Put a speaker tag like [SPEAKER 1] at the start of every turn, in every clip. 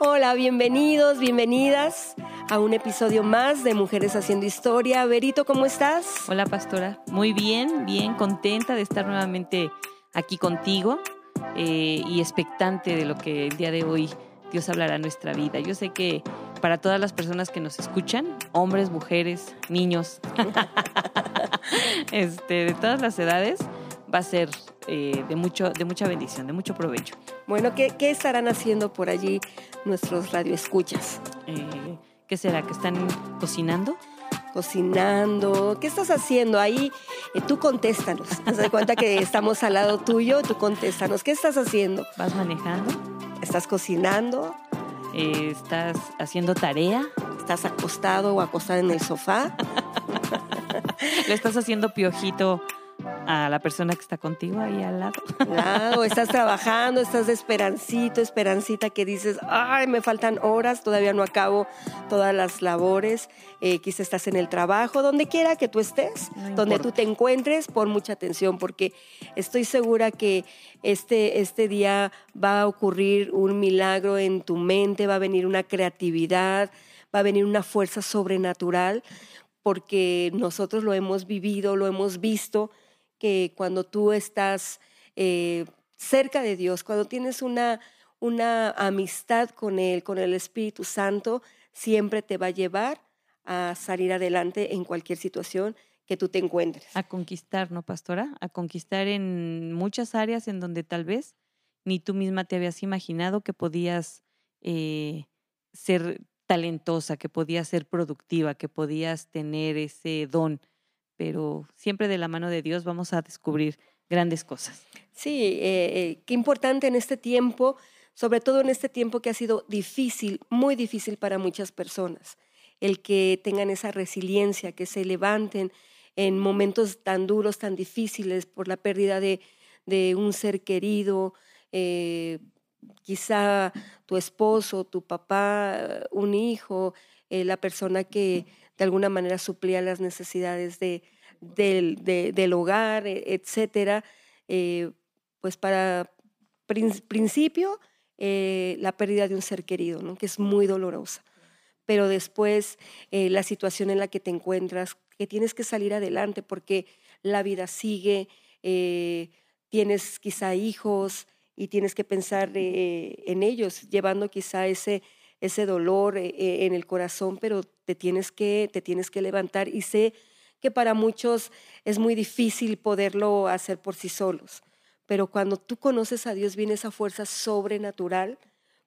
[SPEAKER 1] Hola, bienvenidos, bienvenidas a un episodio más de Mujeres Haciendo Historia. Verito, ¿cómo estás?
[SPEAKER 2] Hola, pastora. Muy bien, bien, contenta de estar nuevamente aquí contigo eh, y expectante de lo que el día de hoy Dios hablará en nuestra vida. Yo sé que para todas las personas que nos escuchan, hombres, mujeres, niños, este, de todas las edades, va a ser eh, de, mucho, de mucha bendición, de mucho provecho.
[SPEAKER 1] Bueno, ¿qué, qué estarán haciendo por allí nuestros radioescuchas?
[SPEAKER 2] Eh, ¿Qué será? ¿Que están cocinando?
[SPEAKER 1] Cocinando. ¿Qué estás haciendo ahí? Eh, tú contéstanos. Haz de cuenta que estamos al lado tuyo, tú contéstanos. ¿Qué estás haciendo?
[SPEAKER 2] ¿Vas manejando?
[SPEAKER 1] ¿Estás cocinando?
[SPEAKER 2] Eh, ¿Estás haciendo tarea?
[SPEAKER 1] ¿Estás acostado o acostada en el sofá?
[SPEAKER 2] ¿Le estás haciendo piojito a la persona que está contigo ahí al lado?
[SPEAKER 1] Claro, estás trabajando, estás de esperancito, esperancita que dices, ay, me faltan horas, todavía no acabo todas las labores, eh, quizás estás en el trabajo, donde quiera que tú estés,
[SPEAKER 2] No
[SPEAKER 1] donde
[SPEAKER 2] importa.
[SPEAKER 1] tú te encuentres, pon mucha atención porque estoy segura que este, este día va a ocurrir un milagro en tu mente, va a venir una creatividad, va a venir una fuerza sobrenatural, porque nosotros lo hemos vivido, lo hemos visto, que cuando tú estás eh, cerca de Dios, cuando tienes una, una amistad con Él, con el Espíritu Santo, siempre te va a llevar a salir adelante en cualquier situación que tú te encuentres.
[SPEAKER 2] A conquistar, ¿no, pastora? A conquistar en muchas áreas en donde tal vez ni tú misma te habías imaginado que podías eh, ser talentosa, que podías ser productiva, que podías tener ese don. Pero siempre de la mano de Dios vamos a descubrir grandes cosas.
[SPEAKER 1] Sí, eh, eh, qué importante en este tiempo, sobre todo en este tiempo que ha sido difícil, muy difícil para muchas personas, el que tengan esa resiliencia, que se levanten en momentos tan duros, tan difíciles por la pérdida de, de un ser querido, eh, quizá tu esposo, tu papá, un hijo, eh, la persona que de alguna manera suplía las necesidades de, del, de- del hogar, e- etcétera. Eh, pues para prin- principio, eh, la pérdida de un ser querido, ¿no? que es muy dolorosa. Pero después, la situación en la que te encuentras, que tienes que salir adelante porque la vida sigue, tienes quizá hijos y tienes que pensar eh, en ellos, llevando quizá ese, ese dolor eh, eh, en el corazón, pero te tienes, que, te tienes que levantar. Y sé que para muchos es muy difícil poderlo hacer por sí solos, pero cuando tú conoces a Dios viene esa fuerza sobrenatural,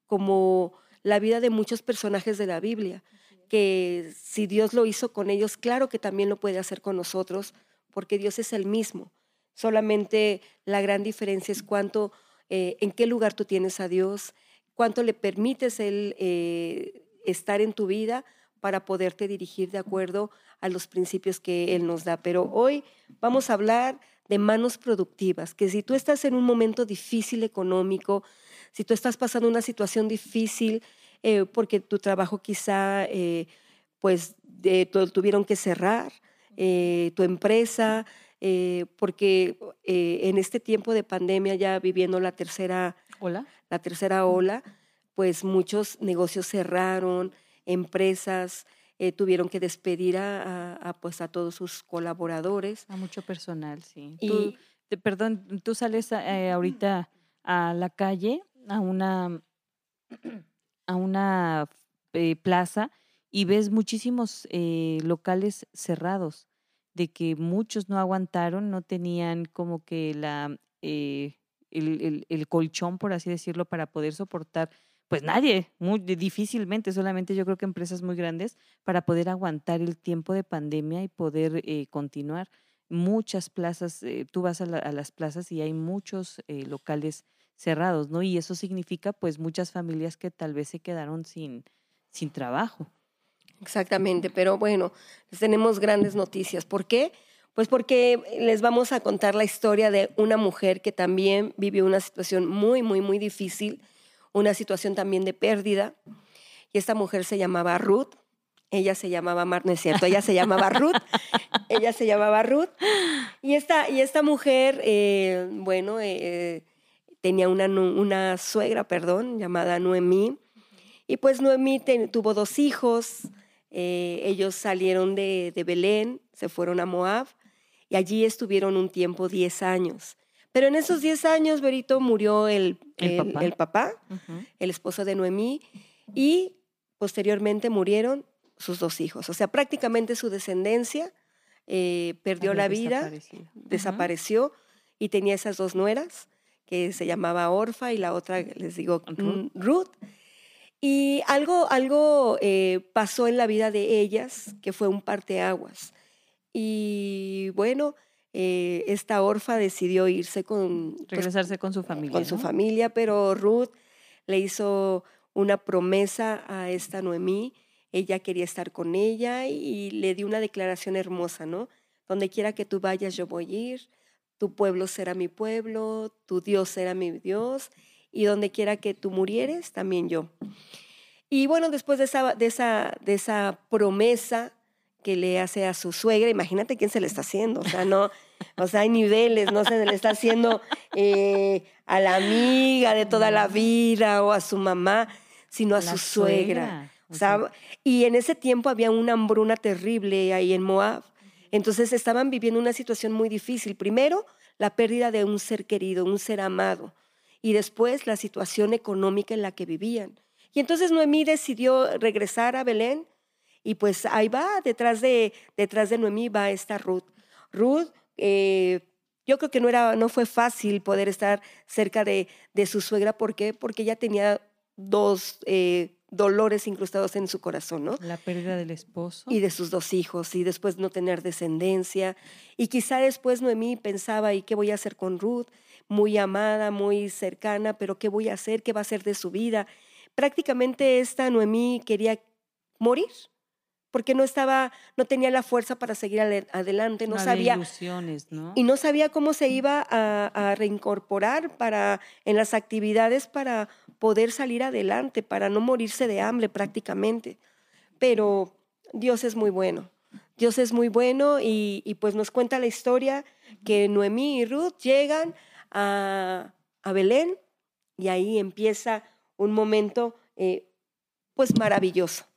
[SPEAKER 1] como la vida de muchos personajes de la Biblia, que si Dios lo hizo con ellos, claro que también lo puede hacer con nosotros, porque Dios es el mismo. Solamente la gran diferencia es cuánto, eh, en qué lugar tú tienes a Dios, cuánto le permites Él eh, estar en tu vida para poderte dirigir de acuerdo a los principios que Él nos da. Pero hoy vamos a hablar de manos productivas, que si tú estás en un momento difícil económico, si tú estás pasando una situación difícil eh, porque tu trabajo quizá pues de- tu- tuvieron que cerrar, tu empresa, eh, porque eh, en este tiempo de pandemia ya viviendo la tercera
[SPEAKER 2] Hola.
[SPEAKER 1] la tercera ola, pues muchos negocios cerraron, empresas eh, tuvieron que despedir a, a- a, pues a todos sus colaboradores.
[SPEAKER 2] A mucho personal, sí.
[SPEAKER 1] Y-
[SPEAKER 2] Tú, te- perdón, tú sales ahorita a la calle, a una, a una plaza y ves muchísimos eh, locales cerrados, de que muchos no aguantaron, no tenían como que la eh, el, el- colchón, por así decirlo, para poder soportar. Pues nadie, muy di- difícilmente, solamente yo creo que empresas muy grandes para poder aguantar el tiempo de pandemia y poder eh, continuar. Muchas plazas, eh, tú vas a, la- a las plazas y hay muchos eh, locales cerrados, ¿no? Y eso significa pues muchas familias que tal vez se quedaron sin, sin trabajo.
[SPEAKER 1] Exactamente, pero bueno, les tenemos grandes noticias. ¿Por qué? Pues porque les vamos a contar la historia de una mujer que también vivió una situación muy, muy, muy difícil, una situación también de pérdida. Y esta mujer se llamaba Ruth, ella se llamaba Mar, no es cierto, ella se llamaba Ruth. ella se llamaba Ruth. Y esta, y esta mujer, eh, bueno, eh, tenía una, una suegra, perdón, llamada Noemí. Y pues Noemí tuvo dos hijos. Eh, ellos salieron de, de, Belén, se fueron a Moab y allí estuvieron un tiempo, 10 años. Pero en esos 10 años, Berito, murió el, el, papá, el, esposo de Noemí, y posteriormente murieron sus dos hijos. O sea, prácticamente su descendencia eh, perdió la vida, desapareció y tenía esas dos nueras, que se llamaba Orfa y la otra, les digo, Ruth. Y algo, algo eh, pasó en la vida de ellas que fue un parteaguas. Y bueno, eh, esta orfa decidió irse con...
[SPEAKER 2] Pues, Regresarse con su familia.
[SPEAKER 1] Con su familia, pero Ruth le hizo una promesa a esta Noemí. Ella quería estar con ella y le dio una declaración hermosa, ¿no? Donde quiera que tú vayas, yo voy a ir. Tu pueblo será mi pueblo, tu Dios será mi Dios, y donde quiera que tú murieres, también yo. Y bueno, después de esa, de esa, de esa promesa, que le hace a su suegra, imagínate quién se le está haciendo, o sea, no, o sea, hay niveles, no se le está haciendo eh, a la amiga de toda la vida o a su mamá, sino a su suegra. O sea, y en ese tiempo había una hambruna terrible ahí en Moab. Entonces estaban viviendo una situación muy difícil. Primero, la pérdida de un ser querido, un ser amado. Y después, la situación económica en la que vivían. Y entonces Noemí decidió regresar a Belén y pues ahí va, detrás de, detrás de Noemí va esta Ruth. Ruth, eh, yo creo que no, era, no fue fácil poder estar cerca de, de su suegra. ¿Por qué? Porque ella tenía dos eh, dolores incrustados en su corazón, ¿no?
[SPEAKER 2] La pérdida del esposo.
[SPEAKER 1] Y de sus dos hijos, y después no tener descendencia. Y quizá después Noemí pensaba, ¿y qué voy a hacer con Ruth? Muy amada, muy cercana, pero ¿qué voy a hacer? ¿Qué va a hacer de su vida? Prácticamente esta Noemí quería morir porque no estaba, no tenía la fuerza para seguir adelante, no, sabía
[SPEAKER 2] ¿no?
[SPEAKER 1] y no sabía cómo se iba a, reincorporar para en las actividades para poder salir adelante, para no morirse de hambre prácticamente. Pero Dios es muy bueno. Dios es muy bueno y, pues nos cuenta la historia que Noemí y Ruth llegan a, Belén y ahí empieza un momento eh, pues maravilloso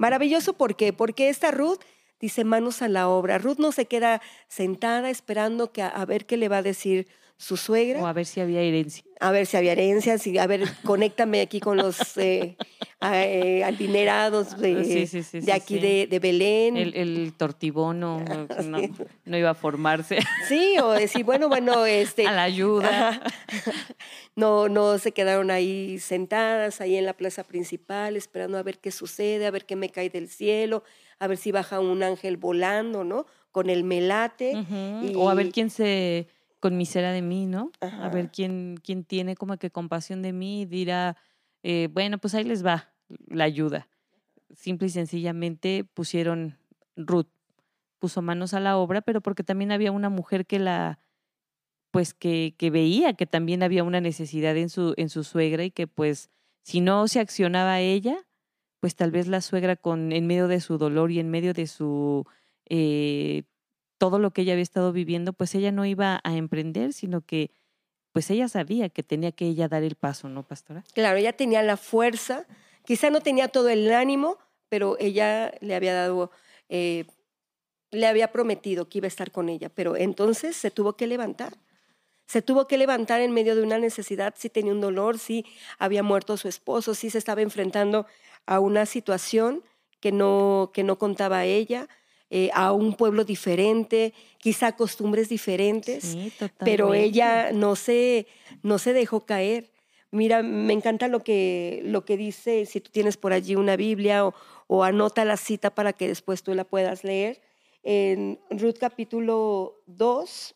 [SPEAKER 1] Maravilloso, ¿por qué? Porque esta Ruth dice manos a la obra. Ruth no se queda sentada esperando que a, ver qué le va a decir su suegra.
[SPEAKER 2] O a ver si había herencia.
[SPEAKER 1] A ver si había herencia, a ver, conéctame aquí con los eh, eh adinerados de, de aquí de, Belén.
[SPEAKER 2] El, el tortibono no, iba a formarse.
[SPEAKER 1] Sí, o decir, bueno, bueno, este.
[SPEAKER 2] A la ayuda.
[SPEAKER 1] No, no se quedaron ahí sentadas, ahí en la plaza principal, esperando a ver qué sucede, a ver qué me cae del cielo, a ver si baja un ángel volando, ¿no? Con el melate.
[SPEAKER 2] O a ver quién se conmisera de mí, ¿no? A ver quién, quién tiene como que compasión de mí y dirá, eh, bueno, pues ahí les va la ayuda. Simple y sencillamente pusieron Ruth, puso manos a la obra, pero porque también había una mujer que la, pues que, que veía que también había una necesidad en su, en su suegra y que pues si no se accionaba ella, pues tal vez la suegra con, en medio de su dolor y en medio de su eh, todo lo que ella había estado viviendo, pues ella no iba a emprender, sino que pues ella sabía que tenía que ella dar el paso, ¿no, pastora?
[SPEAKER 1] Claro, ella tenía la fuerza, quizá no tenía todo el ánimo, pero ella le había dado, eh, le había prometido que iba a estar con ella, pero entonces se tuvo que levantar. Se tuvo que levantar en medio de una necesidad, si tenía un dolor, si había muerto su esposo, si se estaba enfrentando a una situación que no, que no contaba ella, eh, a un pueblo diferente, quizá costumbres diferentes, pero ella no se, no se dejó caer. Mira, me encanta lo que, lo que dice, si tú tienes por allí una Biblia o, o anota la cita para que después tú la puedas leer. En Ruth capítulo 2,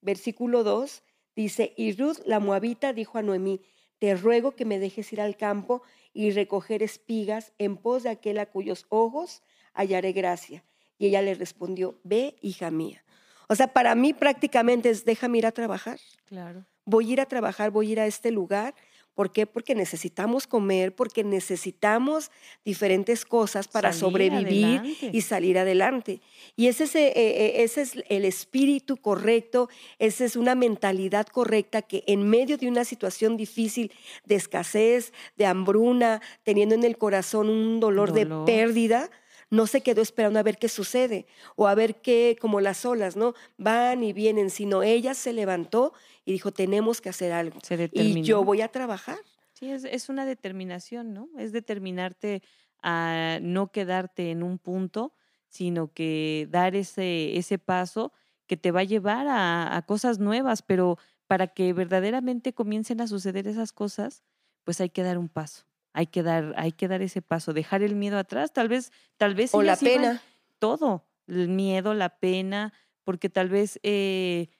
[SPEAKER 1] versículo 2, dice, y Ruth la moabita dijo a Noemí, te ruego que me dejes ir al campo y recoger espigas en pos de aquel a cuyos ojos hallaré gracia. Y ella le respondió, ve, hija mía. O sea, para mí prácticamente es, déjame ir a trabajar.
[SPEAKER 2] Claro.
[SPEAKER 1] Voy a ir a trabajar, voy a ir a este lugar, ¿Por qué? Porque necesitamos comer, porque necesitamos diferentes cosas para sobrevivir y salir adelante. Y ese es, eh, eh, ese es el espíritu correcto, esa es una mentalidad correcta que en medio de una situación difícil de escasez, de hambruna, teniendo en el corazón un dolor. de pérdida, no se quedó esperando a ver qué sucede o a ver qué, como las olas, ¿no? Van y vienen, sino ella se levantó y dijo, tenemos que hacer algo. y yo voy a trabajar.
[SPEAKER 2] Sí, es, una determinación, ¿no? Es determinarte a no quedarte en un punto, sino que dar ese, ese paso que te va a llevar a, a cosas nuevas, pero para que verdaderamente comiencen a suceder esas cosas, pues hay que dar un paso hay que dar, hay que dar ese paso, dejar el miedo atrás, tal vez, tal vez.
[SPEAKER 1] O la pena.
[SPEAKER 2] Todo, el miedo, la pena, porque tal vez eh,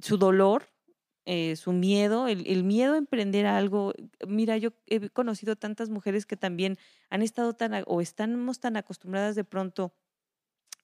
[SPEAKER 2] su dolor, eh, su miedo, el, miedo a emprender algo. Mira, yo he conocido tantas mujeres que también han estado tan, o estamos tan acostumbradas de pronto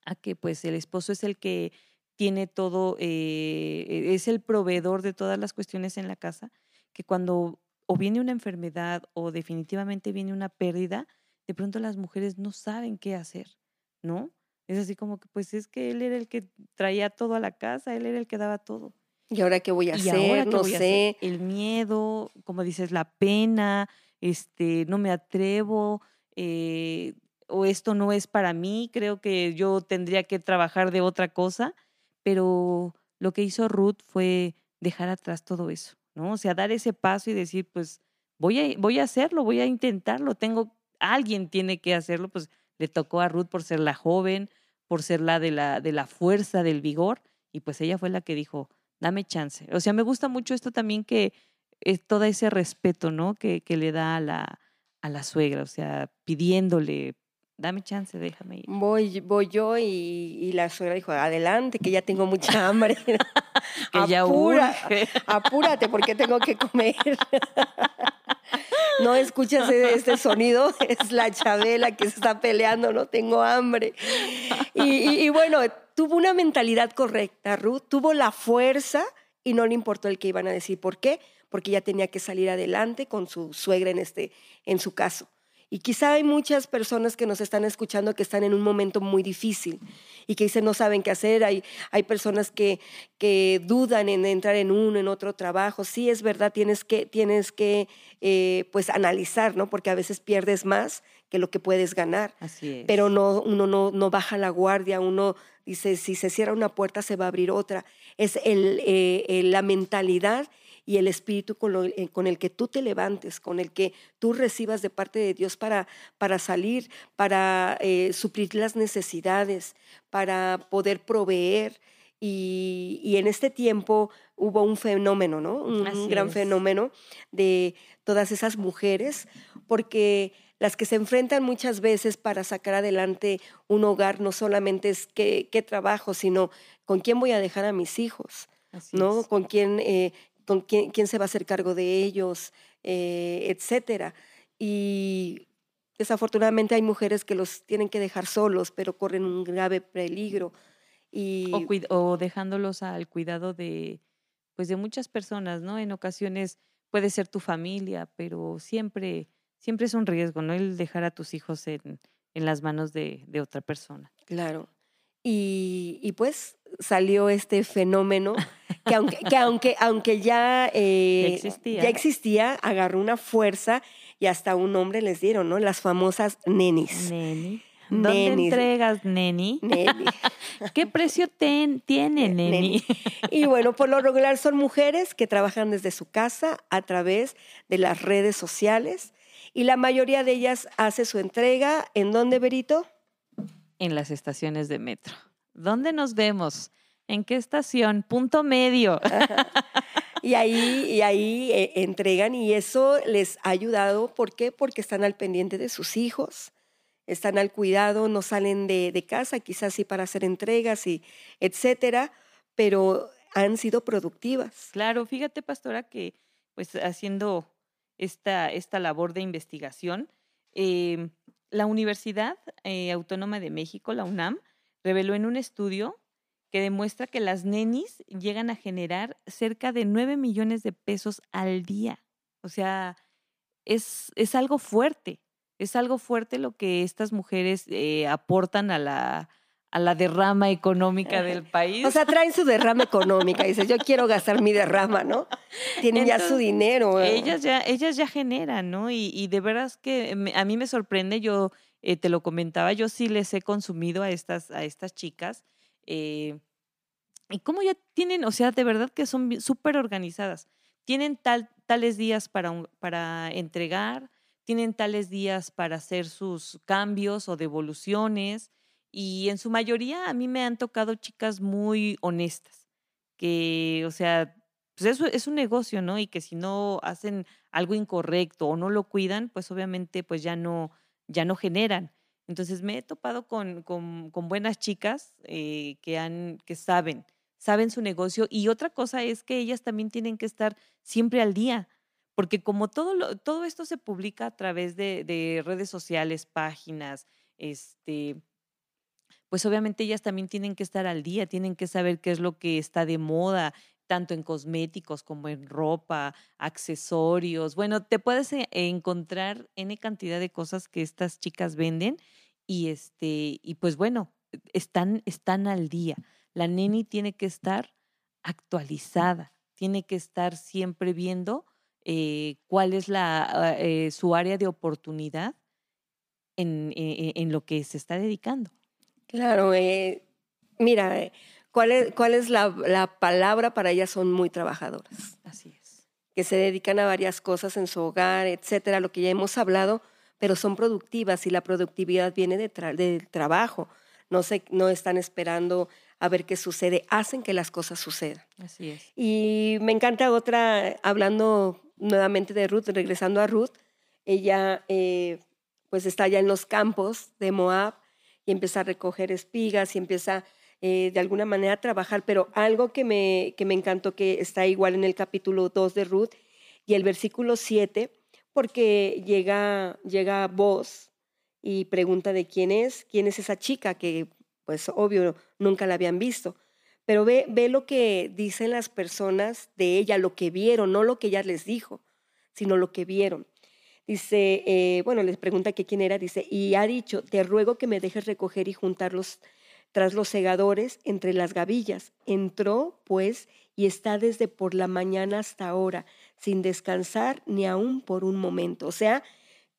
[SPEAKER 2] a que pues el esposo es el que tiene todo, eh, es el proveedor de todas las cuestiones en la casa, que cuando o viene una enfermedad o definitivamente viene una pérdida, de pronto las mujeres no saben qué hacer, ¿no? Es así como que, pues es que él era el que traía todo a la casa, él era el que daba todo.
[SPEAKER 1] ¿Y ahora qué voy a hacer? no sé.
[SPEAKER 2] El miedo, como dices, la pena, este, no me atrevo, eh, o esto no es para mí, creo que yo tendría que trabajar de otra cosa, pero lo que hizo Ruth fue dejar atrás todo eso. ¿No? O sea, dar ese paso y decir, pues voy a, voy a hacerlo, voy a intentarlo, tengo, alguien tiene que hacerlo, pues le tocó a Ruth por ser la joven, por ser la de la, de la fuerza, del vigor, y pues ella fue la que dijo, dame chance. O sea, me gusta mucho esto también que es todo ese respeto, ¿no? Que, que le da a la, a la suegra, o sea, pidiéndole, dame chance, déjame ir.
[SPEAKER 1] Voy, voy yo y, la suegra dijo, adelante, que ya tengo mucha hambre.
[SPEAKER 2] que ya
[SPEAKER 1] apúrate porque tengo que comer. no escuchas e, este sonido, es la Chabela que se está peleando, no tengo hambre. Y, bueno, tuvo una mentalidad correcta, Ruth, tuvo la fuerza y no le importó el que iban a decir. ¿Por qué? Porque ya tenía que salir adelante con su suegra en, este, en su caso. Y quizá hay muchas personas que nos están escuchando que están en un momento muy difícil y que dicen no saben qué hacer. Hay, hay personas que, que dudan en entrar en uno, en otro trabajo. Sí, es verdad, tienes que, tienes que eh, pues analizar, ¿no? Porque a veces pierdes más que lo que puedes ganar.
[SPEAKER 2] Así es.
[SPEAKER 1] Pero no, uno no, no baja la guardia, uno dice, si se cierra una puerta se va a abrir otra. Es el, eh, la mentalidad y el espíritu eh, con, el que tú te levantes, con el que tú recibas de parte de Dios para, para salir, para eh, suplir las necesidades, para poder proveer. Y, en este tiempo hubo un fenómeno, ¿no? Un, gran fenómeno de todas esas mujeres, porque las que se enfrentan muchas veces para sacar adelante un hogar no solamente es qué, trabajo, sino con quién voy a dejar a mis hijos, ¿no? Con quién, eh, con quién, se va a hacer cargo de ellos, eh, etcétera. Y desafortunadamente hay mujeres que los tienen que dejar solos, pero corren un grave peligro. Y...
[SPEAKER 2] O, dejándolos al cuidado de, pues de muchas personas, ¿no? En ocasiones puede ser tu familia, pero siempre, siempre es un riesgo, ¿no? El dejar a tus hijos en, en las manos de, de otra persona.
[SPEAKER 1] Claro. Y, pues salió este fenómeno que aunque, que aunque, aunque ya, eh,
[SPEAKER 2] existía.
[SPEAKER 1] ya existía, agarró una fuerza y hasta un nombre les dieron, ¿no? Las famosas nenis.
[SPEAKER 2] Neni. ¿Dónde entregas, neni?
[SPEAKER 1] Neni.
[SPEAKER 2] ¿Qué precio tiene, neni? neni?
[SPEAKER 1] Y bueno, por lo regular son mujeres que trabajan desde su casa a través de las redes sociales y la mayoría de ellas hace su entrega. ¿En dónde, Berito?
[SPEAKER 2] en las estaciones de metro. ¿Dónde nos vemos? ¿En qué estación? Punto medio.
[SPEAKER 1] y ahí, y ahí eh, entregan y eso les ha ayudado. ¿Por qué? Porque están al pendiente de sus hijos, están al cuidado, no salen de, de casa, quizás sí para hacer entregas y etcétera, pero han sido productivas.
[SPEAKER 2] Claro, fíjate, pastora, que pues haciendo esta, esta labor de investigación, eh, la Universidad eh, Autónoma de México, la UNAM, reveló en un estudio que demuestra que las nenis llegan a generar cerca de 9 millones de pesos al día. O sea, es, es algo fuerte, es algo fuerte lo que estas mujeres eh, aportan a la, a la derrama económica del país.
[SPEAKER 1] O sea, traen su derrama económica. Dices, yo quiero gastar mi derrama, ¿no? Tienen ya su dinero.
[SPEAKER 2] Ellas ya, ellas ya generan, ¿no? Y, y de veras que a mí me sorprende, yo eh, te lo comentaba, yo sí les he consumido a estas, a estas chicas. Eh, y cómo ya tienen, o sea, de verdad que son súper organizadas. Tienen tal, tales días para, para entregar, tienen tales días para hacer sus cambios o devoluciones y en su mayoría a mí me han tocado chicas muy honestas, que, o sea, pues eso es un negocio, ¿no? Y que si no hacen algo incorrecto o no lo cuidan, pues obviamente pues ya no, ya no generan. Entonces me he topado con, con, con buenas chicas eh, que, han, que saben, saben su negocio. Y otra cosa es que ellas también tienen que estar siempre al día, porque como todo, todo esto se publica a través de, de redes sociales, páginas, este, pues obviamente ellas también tienen que estar al día, tienen que saber qué es lo que está de moda, tanto en cosméticos como en ropa, accesorios. Bueno, te puedes e, encontrar N cantidad de cosas que estas chicas venden y este y pues bueno, están están al día. La neni tiene que estar actualizada, tiene que estar siempre viendo eh, cuál es la, ah, eh, su área de oportunidad en, e, e, en, lo que se está dedicando.
[SPEAKER 1] Claro, eh, mira, ¿Cuál es, cuál es la, la, palabra para ellas? Son muy trabajadoras.
[SPEAKER 2] Así es.
[SPEAKER 1] Que se dedican a varias cosas en su hogar, etcétera, lo que ya hemos hablado, pero son productivas y la productividad viene de del trabajo. No, se, no están esperando a ver qué sucede, hacen que las cosas sucedan.
[SPEAKER 2] Así es.
[SPEAKER 1] Y me encanta otra, hablando nuevamente de Ruth, regresando a Ruth, ella eh, pues está ya en los campos de Moab y empieza a recoger espigas y empieza eh, de alguna manera trabajar, pero algo que me, que me encantó que está igual en el capítulo 2 de Ruth y el versículo 7, porque llega, llega vos y pregunta de quién es, quién es esa chica que pues obvio nunca la habían visto. Pero ve, ve lo que dicen las personas de ella, lo que vieron, no lo que ella les dijo, sino lo que vieron. Dice, eh, bueno, les pregunta que quién era, dice, y ha dicho, te ruego que me dejes recoger y juntar los, tras los segadores entre las gavillas. Entró, pues, y está desde por la mañana hasta ahora, sin descansar ni aún por un momento. O sea,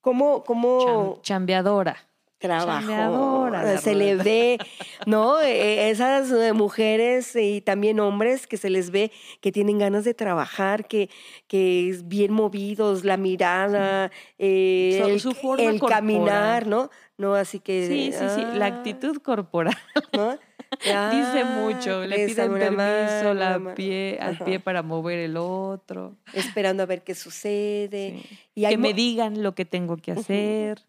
[SPEAKER 1] como... como
[SPEAKER 2] chambeadora.
[SPEAKER 1] Trabajo, se le ve, ¿no? E, esas eh, mujeres y también hombres que se les ve que tienen ganas de trabajar, que, que es bien movidos, la mirada, eh, el, caminar, ¿no? No, así que.
[SPEAKER 2] Sí, sí, sí. La actitud corporal. Dice mucho. Le piden permiso la pie, al pie para mover el otro.
[SPEAKER 1] Esperando a ver qué sucede.
[SPEAKER 2] Y que me digan lo que tengo que hacer.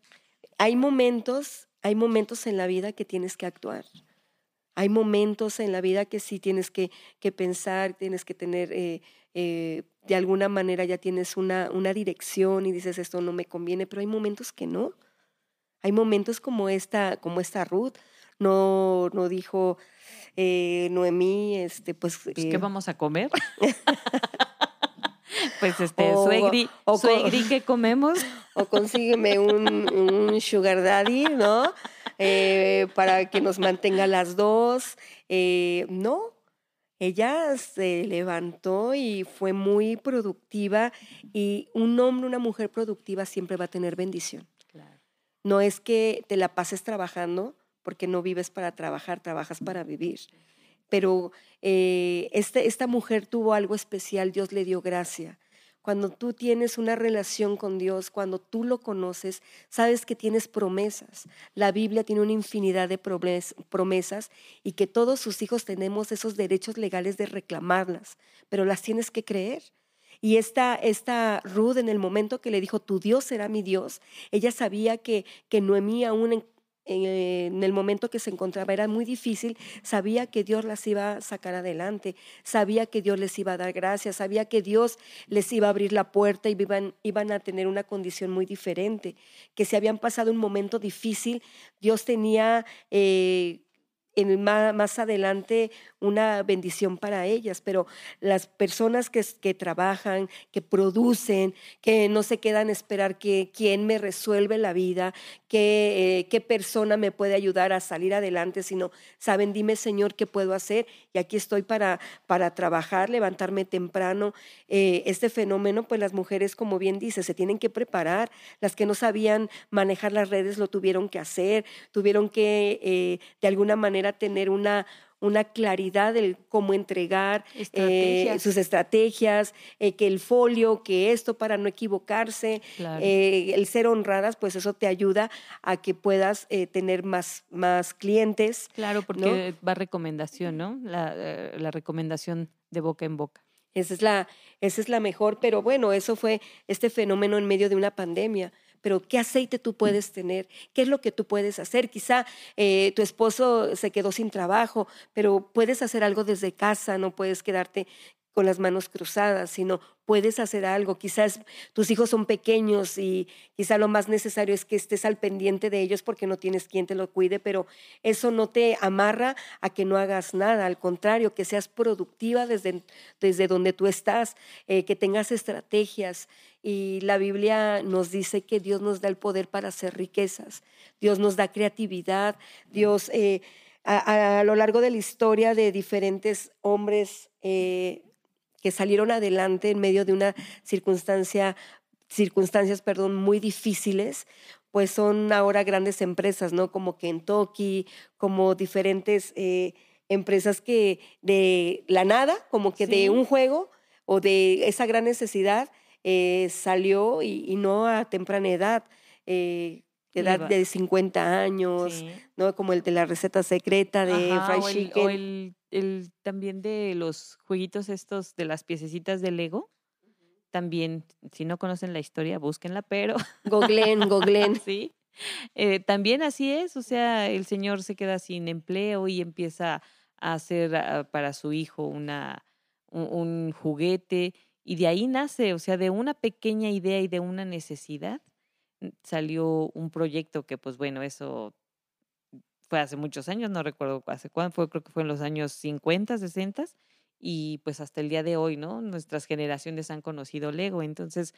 [SPEAKER 1] Hay momentos, hay momentos en la vida que tienes que actuar. Hay momentos en la vida que sí tienes que, que pensar, tienes que tener, eh, eh, de alguna manera ya tienes una, una dirección y dices esto no me conviene, pero hay momentos que no. Hay momentos como esta, como esta Ruth, no, no dijo eh, Noemí, este, pues.
[SPEAKER 2] pues ¿Qué eh, vamos a comer? pues este, suegri, o, suegri, ¿qué comemos?
[SPEAKER 1] O consígueme un, un sugar daddy, ¿no? Eh, para que nos mantenga las dos. no, ella se levantó y fue muy productiva y un hombre, una mujer productiva siempre va a tener bendición. No es que te la pases trabajando, porque no vives para trabajar, trabajas para vivir. Pero eh, este, esta mujer tuvo algo especial, Dios le dio gracia. Cuando tú tienes una relación con Dios, cuando tú lo conoces, sabes que tienes promesas. La Biblia tiene una infinidad de promesas y que todos sus hijos tenemos esos derechos legales de reclamarlas, pero las tienes que creer. Y esta, esta Ruth, en el momento que le dijo, tu Dios será mi Dios, ella sabía que, que Noemí aún en, en, el momento que se encontraba era muy difícil, sabía que Dios las iba a sacar adelante, sabía que Dios les iba a dar gracias, sabía que Dios les iba a abrir la puerta y iban, iban a tener una condición muy diferente, que si habían pasado un momento difícil, Dios tenía... Eh, en, más, adelante una bendición para ellas, pero las personas que, trabajan, que producen, que no se quedan a esperar que quién me resuelve la vida, eh, qué persona me puede ayudar a salir adelante, sino saben, dime Señor, ¿qué puedo hacer? Y aquí estoy para, para trabajar, levantarme temprano. Eh, este fenómeno, pues las mujeres, como bien dice, se tienen que preparar. Las que no sabían manejar las redes lo tuvieron que hacer, tuvieron que eh, de alguna manera tener una una claridad de cómo entregar eh, sus estrategias, eh, que el folio, que esto para no equivocarse, eh, el ser honradas, pues eso te ayuda a que puedas tener más, más clientes.
[SPEAKER 2] Claro, porque va recomendación, ¿no? La, la recomendación de boca en boca.
[SPEAKER 1] Esa es, la, esa es la mejor, pero bueno, eso fue este fenómeno en medio de una pandemia pero ¿qué aceite tú puedes tener? ¿Qué es lo que tú puedes hacer? Quizá eh, tu esposo se quedó sin trabajo, pero puedes hacer algo desde casa, no puedes quedarte con las manos cruzadas, sino puedes hacer algo. Quizás tus hijos son pequeños y quizá lo más necesario es que estés al pendiente de ellos porque no tienes quien te lo cuide, pero eso no te amarra a que no hagas nada, al contrario, que seas productiva desde, desde donde tú estás, eh, que tengas estrategias. Y la Biblia nos dice que Dios nos da el poder para hacer riquezas, Dios nos da creatividad, Dios... Eh, a, lo largo de la historia de diferentes hombres eh, que salieron adelante en medio de una circunstancia, circunstancias perdón, muy difíciles, pues son ahora grandes empresas, ¿no? Como Kentucky, como diferentes eh, empresas que de la nada, como que de un juego o de esa gran necesidad, eh, salió y, no a temprana edad. Eh, edad de 50 años, ¿no? Como el de la receta secreta de Fried Chicken
[SPEAKER 2] el también de los jueguitos estos de las piececitas de Lego. También, si no conocen la historia, búsquenla, pero.
[SPEAKER 1] Goglen, goglen.
[SPEAKER 2] sí. Eh, también así es, o sea, el señor se queda sin empleo y empieza a hacer ah, para su hijo una, un, juguete y de ahí nace, o sea, de una pequeña idea y de una necesidad salió un proyecto que pues bueno, eso fue hace muchos años, no recuerdo hace cuándo fue, creo que fue en los años 50, 60 y pues hasta el día de hoy, ¿no? Nuestras generaciones han conocido Lego, entonces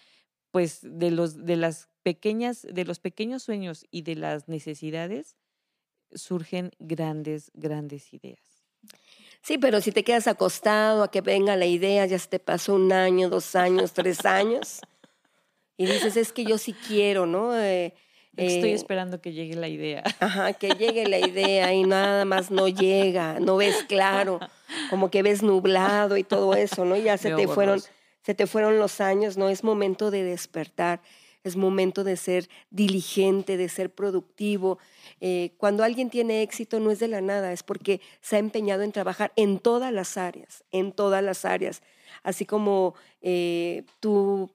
[SPEAKER 2] pues de los de las pequeñas de los pequeños sueños y de las necesidades surgen grandes grandes ideas.
[SPEAKER 1] Sí, pero si te quedas acostado a que venga la idea, ya se te pasó un año, dos años, tres años, y dices, es que yo sí quiero, ¿no? Eh,
[SPEAKER 2] Estoy eh, esperando que llegue la idea.
[SPEAKER 1] Ajá, que llegue la idea y nada más no llega, no ves claro, como que ves nublado y todo eso, ¿no? Ya se te fueron, se te fueron los años, ¿no? Es momento de despertar, es momento de ser diligente, de ser productivo. Eh, cuando alguien tiene éxito no es de la nada, es porque se ha empeñado en trabajar en todas las áreas, en todas las áreas. Así como eh, tú,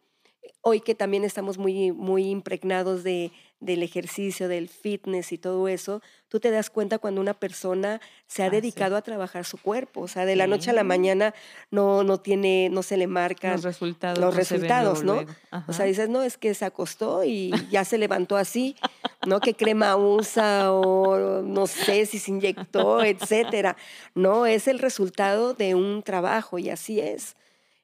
[SPEAKER 1] hoy que también estamos muy, muy impregnados de del ejercicio, del fitness y todo eso, tú te das cuenta cuando una persona se ha ah, dedicado a trabajar su cuerpo, o sea, de la noche a la mañana no, no tiene, no se le marcan
[SPEAKER 2] los resultados,
[SPEAKER 1] los resultados ¿no? O sea, dices, no, es que se acostó y ya se levantó así, ¿no? ¿Qué crema usa o no sé si se inyectó, etcétera? No, es el resultado de un trabajo y así es.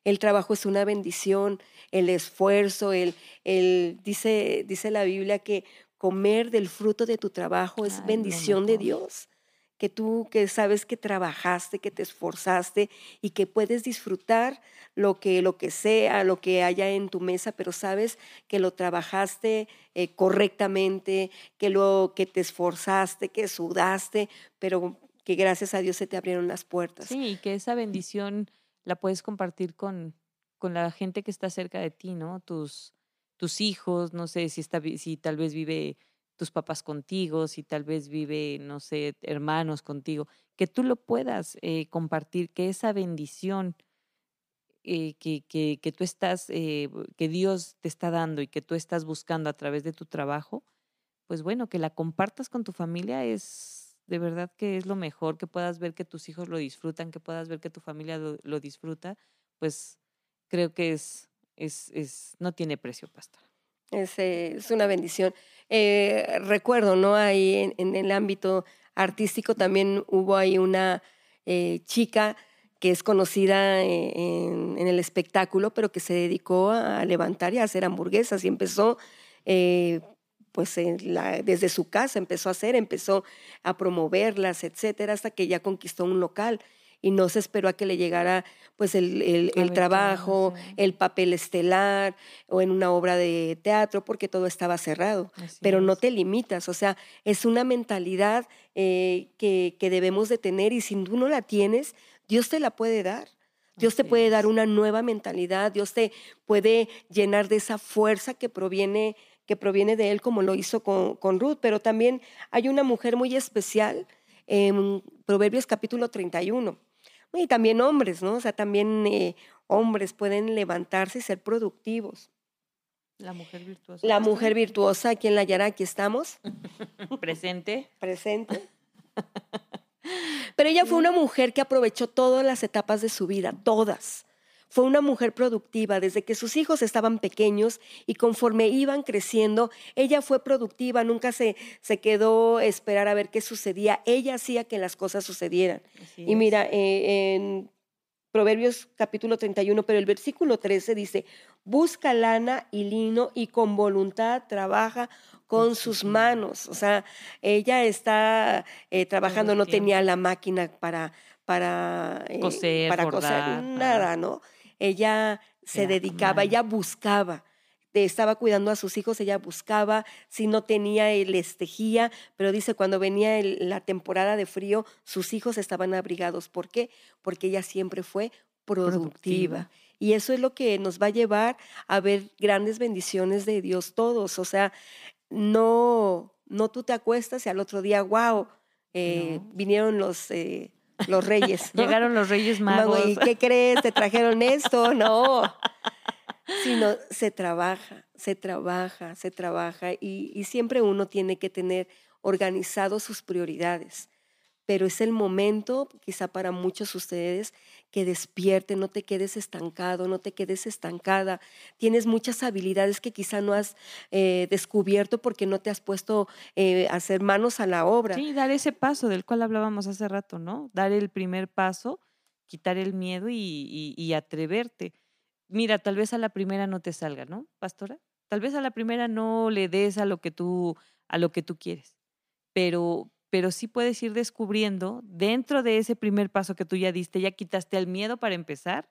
[SPEAKER 1] El trabajo es una bendición, el esfuerzo, el, el dice, dice la Biblia que comer del fruto de tu trabajo es bendición de Dios. Que tú que sabes que trabajaste, que te esforzaste y que puedes disfrutar lo que, lo que sea, lo que haya en tu mesa, pero sabes que lo trabajaste eh, correctamente, que, lo, que te esforzaste, que sudaste, pero que gracias a Dios se te abrieron las puertas.
[SPEAKER 2] Sí, y que esa bendición la puedes compartir con, con la gente que está cerca de ti, ¿no? Tus, tus hijos, no sé si, está, si tal vez vive tus papás contigo, si tal vez vive, no sé, hermanos contigo, que tú lo puedas eh, compartir, que esa bendición eh, que, que, que, tú estás, eh, que Dios te está dando y que tú estás buscando a través de tu trabajo, pues bueno, que la compartas con tu familia es de verdad que es lo mejor, que puedas ver que tus hijos lo disfrutan, que puedas ver que tu familia lo, disfruta, pues creo que es, es, es, no tiene precio, pastor.
[SPEAKER 1] Es, eh, es una bendición. Eh, recuerdo, ¿no? Ahí en, el ámbito artístico también hubo ahí una, eh, chica que es conocida en, el espectáculo, pero que se dedicó a levantar y a hacer hamburguesas y empezó pues la, desde su casa empezó a hacer, empezó a promoverlas, etcétera, hasta que ya conquistó un local y no se esperó a que le llegara pues el, el, trabajo, el papel estelar o en una obra de teatro, porque todo estaba cerrado. Pero no te limitas, o sea, es una mentalidad eh, que, que, debemos de tener y si tú no la tienes, Dios te la puede dar. Dios te puede dar una nueva mentalidad, Dios te puede llenar de esa fuerza que proviene, que proviene de Él, como lo hizo con, con Ruth. Pero también hay una mujer muy especial en Proverbios capítulo 31 y también hombres, ¿no? O sea, también eh, hombres pueden levantarse y ser productivos.
[SPEAKER 2] La mujer virtuosa.
[SPEAKER 1] La mujer virtuosa, aquí en la Yara, aquí estamos.
[SPEAKER 2] Presente.
[SPEAKER 1] Presente. Pero ella fue una mujer que aprovechó todas las etapas de su vida, todas. Fue una mujer productiva desde que sus hijos estaban pequeños y conforme iban creciendo, ella fue productiva, nunca se, se quedó a esperar a ver qué sucedía. Ella hacía que las cosas sucedieran. y mira, eh, en Proverbios capítulo 31, pero el versículo 13 dice, busca lana y lino y con voluntad trabaja con sus manos. O sea, ella está eh, trabajando, no tenía la máquina para, para
[SPEAKER 2] eh, coser,
[SPEAKER 1] para coser, nada, ¿no? Ella se dedicaba, ella buscaba estaba cuidando a sus hijos, ella buscaba, si no tenía, él les tejía, pero dice, cuando venía la temporada de frío, sus hijos estaban abrigados. ¿Por qué? Porque ella siempre fue productiva. Y eso es lo que nos va a llevar a ver grandes bendiciones de Dios todos. O sea, no, no tú te acuestas y al otro día, wow, eh, vinieron los... Eh, los reyes.
[SPEAKER 2] Llegaron los reyes magos.
[SPEAKER 1] ¿Y qué crees? ¿Te trajeron esto? No. Sino se trabaja, se trabaja, se trabaja y, y siempre uno tiene que tener organizado sus prioridades pero es el momento, quizá para muchos de ustedes, que despierten, no te quedes estancado, no te quedes estancada. Tienes muchas habilidades que quizá no has eh, descubierto porque no te has puesto eh, a hacer manos a la obra.
[SPEAKER 2] Sí, dar ese paso del cual hablábamos hace rato, ¿no? Dar el primer paso, quitar el miedo y, y atreverte. Mira, tal vez a la primera no te salga, ¿no, pastora? Tal vez a la primera no le des a lo que tú, a lo que tú quieres, pero pero sí puedes ir descubriendo dentro de ese primer paso que tú ya diste, ya quitaste el miedo para empezar,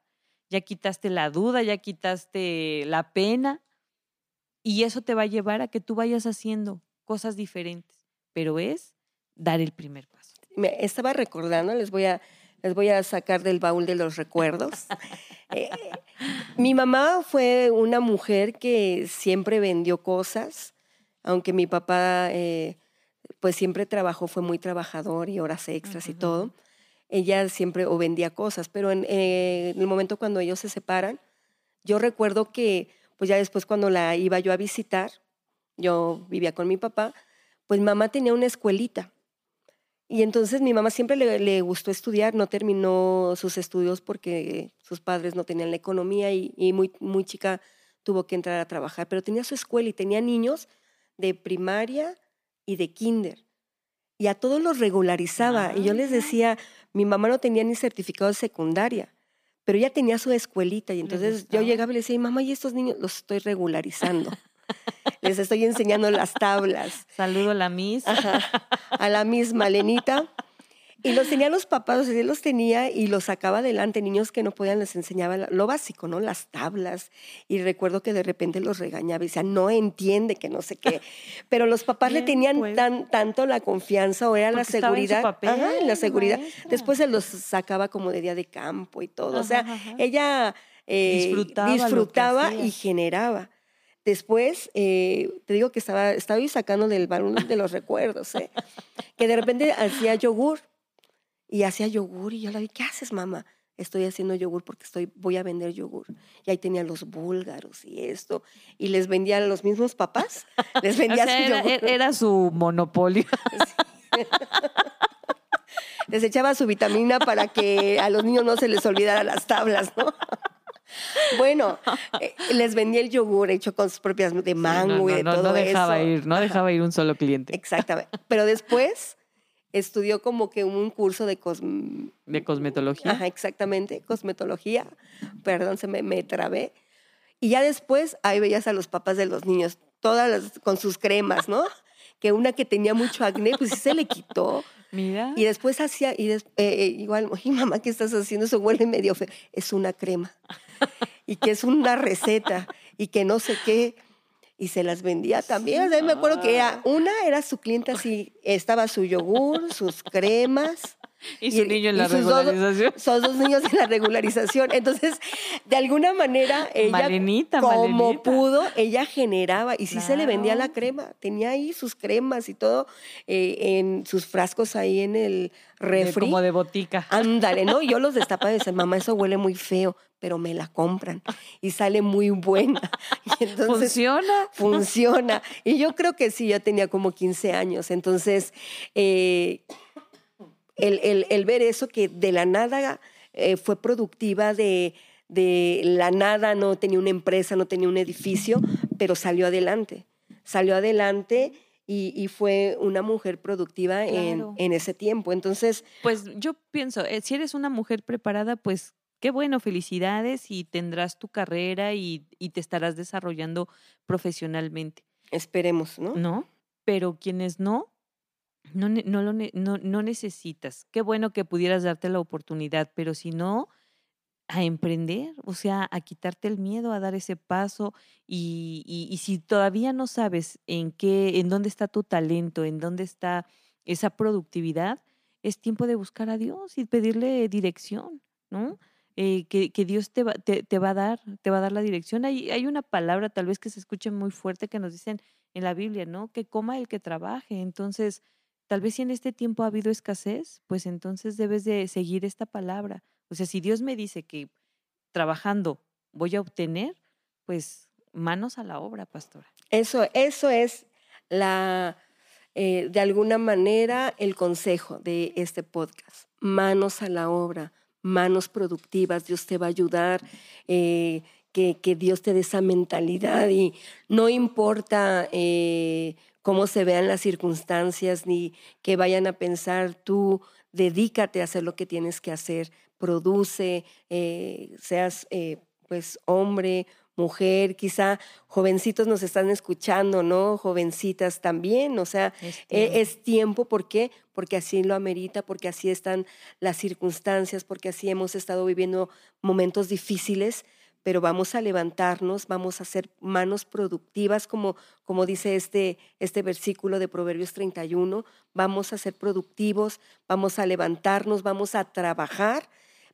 [SPEAKER 2] ya quitaste la duda, ya quitaste la pena, y eso te va a llevar a que tú vayas haciendo cosas diferentes, pero es dar el primer paso.
[SPEAKER 1] Me estaba recordando, les voy a, les voy a sacar del baúl de los recuerdos. Eh, mi mamá fue una mujer que siempre vendió cosas, aunque mi papá eh, pues siempre trabajó, fue muy trabajador y horas extras y todo. Ella siempre o vendía cosas, pero eh, en, el momento cuando ellos se separan, yo recuerdo que, pues ya después cuando la iba yo a visitar, yo vivía con mi papá, pues mamá tenía una escuelita. Y entonces mi mamá siempre le, gustó estudiar, no terminó sus estudios porque sus padres no tenían la economía y, y, muy, muy chica tuvo que entrar a trabajar, pero tenía su escuela y tenía niños de primaria, y de kinder. Y a todos los regularizaba. y yo les decía, mi mamá no tenía ni certificado de secundaria, pero ella tenía su escuelita. Y entonces yo llegaba y le decía, mamá, ¿y estos niños los estoy regularizando? les estoy enseñando las tablas.
[SPEAKER 2] Saludo a la Miss.
[SPEAKER 1] a la Miss Malenita. Y los tenían los papás, él los tenía y los sacaba adelante. Niños que no podían les enseñaba lo básico, ¿no? Las tablas. Y recuerdo que de repente los regañaba y decía, no entiende que no sé qué. Pero los papás le tenían pues. tan, tanto la confianza o era la seguridad. la seguridad. Después se los sacaba como de día de campo y todo. o sea, ella eh, disfrutaba, y generaba. Después, eh, te digo que estaba, estaba sacando del balón de los recuerdos, ¿eh? que de repente hacía yogur y hacía yogur y yo le dije, ¿qué haces, mamá? Estoy haciendo yogur porque estoy, voy a vender yogur. Y ahí tenía los búlgaros y esto. Y les vendía a los mismos papás. Les vendía
[SPEAKER 2] su era, yogur. era, su monopolio.
[SPEAKER 1] les echaba su vitamina para que a los niños no se les olvidara las tablas, ¿no? Bueno, eh, les vendía el yogur hecho con sus propias de mango y de todo
[SPEAKER 2] no dejaba
[SPEAKER 1] eso.
[SPEAKER 2] ir, no dejaba ir un solo cliente.
[SPEAKER 1] Exactamente. Pero después estudió como que un curso de,
[SPEAKER 2] de cosmetología.
[SPEAKER 1] Ajá, exactamente, cosmetología. Perdón, se me, me trabé. Y ya después ahí veías a los papás de los niños, todas con sus cremas, ¿no? que una que tenía mucho acné, pues se le quitó.
[SPEAKER 2] Mira.
[SPEAKER 1] Y después hacía, y eh, eh, igual, oye, mamá, ¿qué estás haciendo? Eso huele medio feo. Es una crema. y que es una receta. Y que no sé qué. Y se las vendía también. me acuerdo que era, una era su cliente así, estaba su yogur, sus cremas.
[SPEAKER 2] Y su niño en la regularización.
[SPEAKER 1] Son dos niños en la regularización. Entonces, de alguna manera, ella, como pudo, ella generaba, y sí se le vendía la crema. Tenía ahí sus cremas y todo eh, en sus frascos ahí en el refri.
[SPEAKER 2] como de botica.
[SPEAKER 1] Ándale, ¿no? Yo los destapaba y decía, mamá, eso huele muy feo, pero me la compran y sale muy buena.
[SPEAKER 2] funciona.
[SPEAKER 1] Funciona. Y yo creo que sí, yo tenía como 15 años. Entonces, eh, el, ver eso que de la nada eh, fue productiva, de, de la nada no tenía una empresa, no tenía un edificio, pero salió adelante. Salió adelante y, fue una mujer productiva en, en, ese tiempo. Entonces.
[SPEAKER 2] Pues yo pienso, eh, si eres una mujer preparada, pues qué bueno, felicidades y tendrás tu carrera y, y te estarás desarrollando profesionalmente.
[SPEAKER 1] Esperemos, ¿no?
[SPEAKER 2] No, pero quienes no, no, no, lo, no, no necesitas. Qué bueno que pudieras darte la oportunidad, pero si no, a emprender, o sea, a quitarte el miedo, a dar ese paso y, y, si todavía no sabes en qué, en dónde está tu talento, en dónde está esa productividad, es tiempo de buscar a Dios y pedirle dirección, ¿no? Eh, que, que, Dios te va, te, te, va a dar, te va a dar la dirección. Hay, hay una palabra tal vez que se escuche muy fuerte que nos dicen en la Biblia, ¿no? Que coma el que trabaje. Entonces, Tal vez si en este tiempo ha habido escasez, pues entonces debes de seguir esta palabra. O sea, si Dios me dice que trabajando voy a obtener, pues manos a la obra, pastora.
[SPEAKER 1] Eso, eso es la, eh, de alguna manera, el consejo de este podcast. Manos a la obra, manos productivas. Dios te va a ayudar. Eh, que, que, Dios te dé esa mentalidad y no importa eh, cómo se vean las circunstancias, ni que vayan a pensar tú, dedícate a hacer lo que tienes que hacer, produce, eh, seas eh, pues hombre, mujer, quizá jovencitos nos están escuchando, ¿no? Jovencitas también, o sea, es e, tiempo. es tiempo, ¿por qué? Porque así lo amerita, porque así están las circunstancias, porque así hemos estado viviendo momentos difíciles, pero vamos a levantarnos, vamos a ser manos productivas, como, como dice este, este versículo de Proverbios 31, vamos a ser productivos, vamos a levantarnos, vamos a trabajar,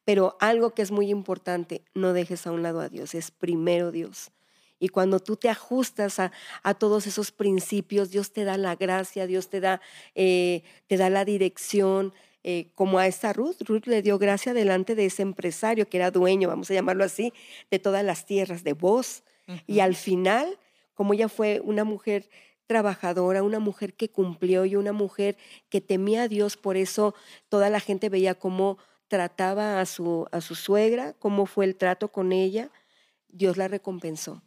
[SPEAKER 1] pero algo que es muy importante, no dejes a un lado a Dios, es primero Dios. Y cuando tú te ajustas a, a todos esos principios, Dios te da la gracia, Dios te da, eh, te da la dirección, eh, como a esta Ruth. Ruth le dio gracia delante de ese empresario que era dueño, vamos a llamarlo así, de todas las tierras, de vos. Y al final, como ella fue una mujer trabajadora, una mujer que cumplió y una mujer que temía a Dios, por eso toda la gente veía cómo trataba a su, a su suegra, cómo fue el trato con ella, Dios la recompensó.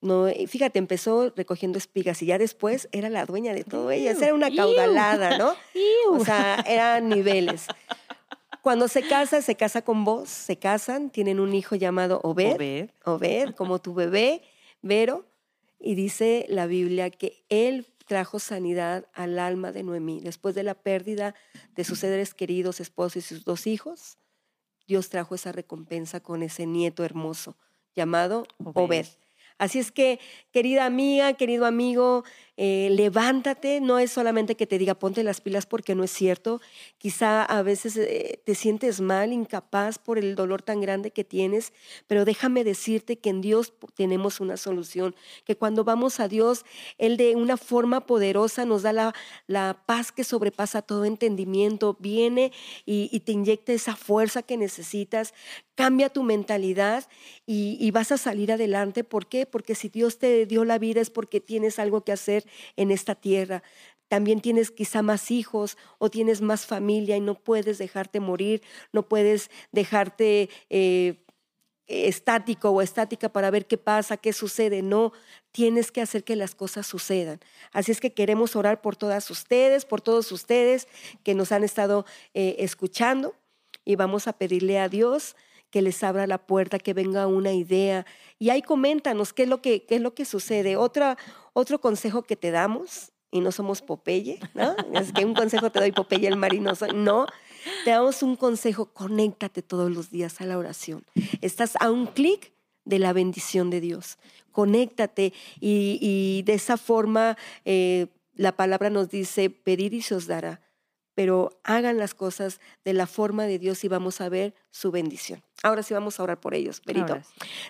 [SPEAKER 1] No, fíjate, empezó recogiendo espigas y ya después era la dueña de todo ella. Era una caudalada, ¿no? O sea, eran niveles. Cuando se casa, se casa con vos, se casan, tienen un hijo llamado Obed, Obed, Obed como tu bebé, Vero, y dice la Biblia que él trajo sanidad al alma de Noemí. Después de la pérdida de sus seres queridos, esposos y sus dos hijos, Dios trajo esa recompensa con ese nieto hermoso llamado Obed. Así es que, querida amiga, querido amigo, eh, levántate, no es solamente que te diga ponte las pilas porque no es cierto, quizá a veces eh, te sientes mal, incapaz por el dolor tan grande que tienes, pero déjame decirte que en Dios tenemos una solución, que cuando vamos a Dios, Él de una forma poderosa nos da la, la paz que sobrepasa todo entendimiento, viene y, te inyecta esa fuerza que necesitas, cambia tu mentalidad y, y vas a salir adelante. ¿Por qué? Porque si Dios te dio la vida es porque tienes algo que hacer en esta tierra. También tienes quizá más hijos o tienes más familia y no puedes dejarte morir, no puedes dejarte... Eh, estático o estática para ver qué pasa, qué sucede. No, tienes que hacer que las cosas sucedan. Así es que queremos orar por todas ustedes, por todos ustedes que nos han estado eh, escuchando y vamos a pedirle a Dios que les abra la puerta, que venga una idea. Y ahí coméntanos qué es lo que, qué es lo que sucede. Otra, otro consejo que te damos, y no somos Popeye, ¿no? Es que un consejo te doy Popeye el marino, no, te damos un consejo, conéctate todos los días a la oración. Estás a un clic de la bendición de Dios. Conéctate y, de esa forma eh, la palabra nos dice, pedir y se os dará pero hagan las cosas de la forma de Dios y vamos a ver su bendición. Ahora sí vamos a orar por ellos, Perito.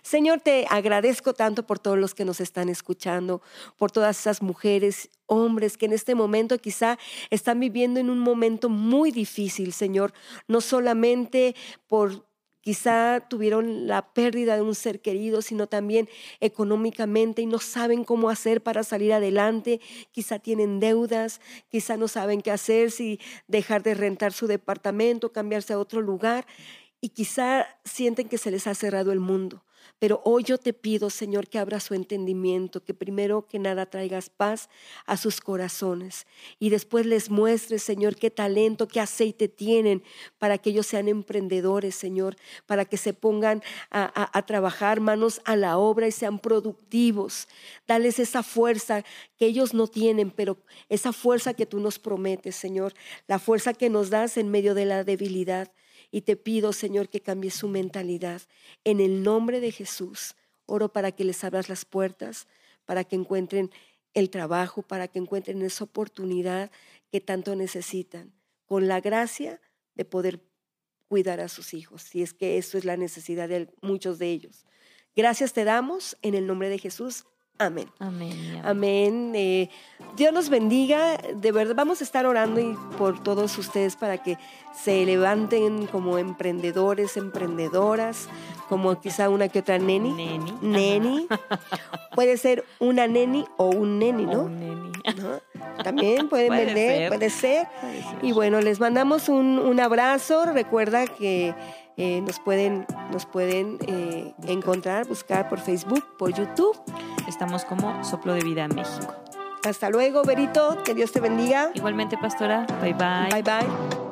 [SPEAKER 1] Señor, te agradezco tanto por todos los que nos están escuchando, por todas esas mujeres, hombres que en este momento quizá están viviendo en un momento muy difícil, Señor, no solamente por Quizá tuvieron la pérdida de un ser querido, sino también económicamente y no saben cómo hacer para salir adelante. Quizá tienen deudas, quizá no saben qué hacer, si dejar de rentar su departamento, cambiarse a otro lugar y quizá sienten que se les ha cerrado el mundo. Pero hoy yo te pido, Señor, que abra su entendimiento, que primero que nada traigas paz a sus corazones y después les muestres, Señor, qué talento, qué aceite tienen para que ellos sean emprendedores, Señor, para que se pongan a, trabajar manos a la obra y sean productivos. Dales esa fuerza que ellos no tienen, pero esa fuerza que tú nos prometes, Señor, la fuerza que nos das en medio de la debilidad. Y te pido, Señor, que cambies su mentalidad. En el nombre de Jesús, oro para que les abras las puertas, para que encuentren el trabajo, para que encuentren esa oportunidad que tanto necesitan, con la gracia de poder cuidar a sus hijos, si es que eso es la necesidad de muchos de ellos. Gracias te damos en el nombre de Jesús. Amén.
[SPEAKER 2] Amén.
[SPEAKER 1] Amén. Eh, Dios nos bendiga. De verdad, vamos a estar orando y por todos ustedes para que se levanten como emprendedores, emprendedoras, como quizá una que otra neni.
[SPEAKER 2] Neni.
[SPEAKER 1] Neni. Puede ser una neni o un neni, ¿no?
[SPEAKER 2] un neni.
[SPEAKER 1] También pueden vender, puede ser. Y bueno, les mandamos un, un abrazo. Recuerda que eh, nos pueden, nos pueden eh, encontrar, buscar por Facebook, por YouTube.
[SPEAKER 2] Estamos como Soplo de Vida México.
[SPEAKER 1] Hasta luego, Berito. Que Dios te bendiga.
[SPEAKER 2] Igualmente, pastora. Bye bye.
[SPEAKER 1] Bye bye.